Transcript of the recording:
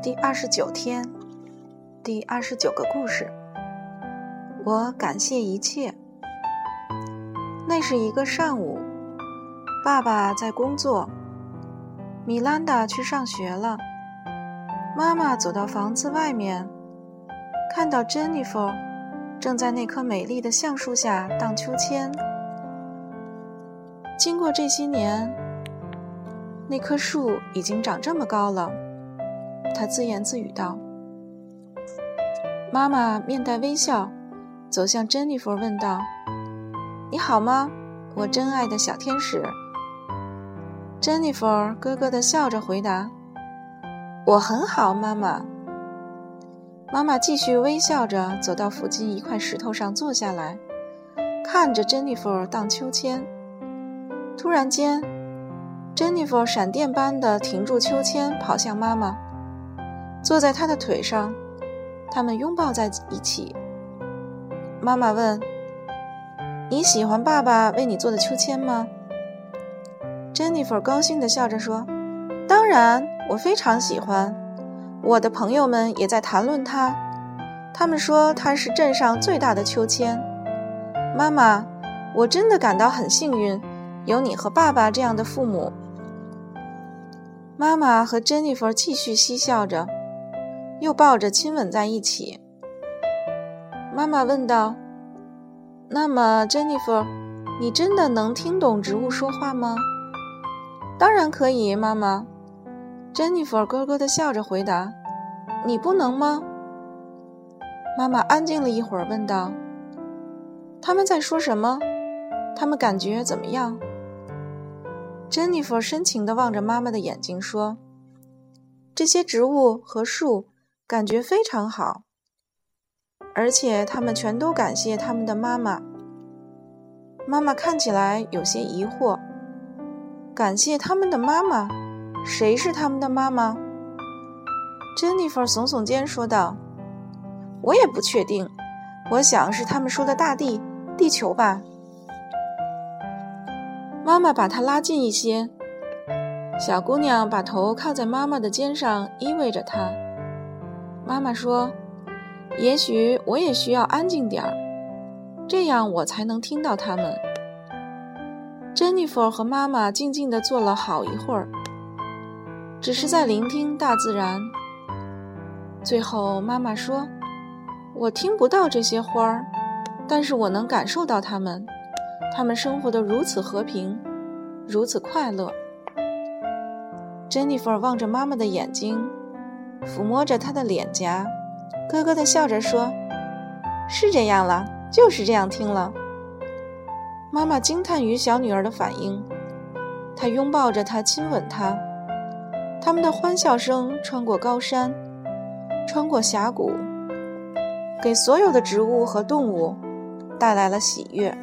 第二十九天，第二十九个故事。我感谢一切。那是一个上午，爸爸在工作，米兰达去上学了。妈妈走到房子外面，看到珍妮弗正在那棵美丽的橡树下荡秋千。经过这些年，那棵树已经长这么高了。他自言自语道：“妈妈面带微笑，走向珍妮弗，问道：‘你好吗，我真爱的小天使？’珍妮弗咯咯的笑着回答：‘我很好，妈妈。’妈妈继续微笑着走到附近一块石头上坐下来，看着珍妮弗荡秋千。突然间，珍妮弗闪电般地停住秋千，跑向妈妈。”坐在他的腿上，他们拥抱在一起。妈妈问：“你喜欢爸爸为你做的秋千吗？”珍妮弗高兴地笑着说：“当然，我非常喜欢。我的朋友们也在谈论它，他们说它是镇上最大的秋千。妈妈，我真的感到很幸运，有你和爸爸这样的父母。”妈妈和珍妮弗继续嬉笑着。又抱着亲吻在一起。妈妈问道：“那么，，Jennifer，，你真的能听懂植物说话吗？”“当然可以，妈妈。” ”Jennifer 咯咯地笑着回答。“你不能吗？”妈妈安静了一会儿，问道：“他们在说什么？他们感觉怎么样？”？”Jennifer 深情地望着妈妈的眼睛说：“这些植物和树。”感觉非常好，而且他们全都感谢他们的妈妈。妈妈看起来有些疑惑：“感谢他们的妈妈？谁是他们的妈妈？”珍妮弗耸耸肩说道：“我也不确定，我想是他们说的大地、地球吧。”妈妈把她拉近一些，小姑娘把头靠在妈妈的肩上，依偎着她。妈妈说：“也许我也需要安静点儿，这样我才能听到他们。”珍妮弗和妈妈静静地坐了好一会儿，只是在聆听大自然。最后，妈妈说：“我听不到这些花儿，但是我能感受到它们，它们生活得如此和平，如此快乐。”珍妮弗望着妈妈的眼睛。抚摸着她的脸颊，咯咯地笑着说：“是这样了，就是这样听了。”妈妈惊叹于小女儿的反应，她拥抱着她，亲吻她。他们的欢笑声穿过高山，穿过峡谷，给所有的植物和动物带来了喜悦。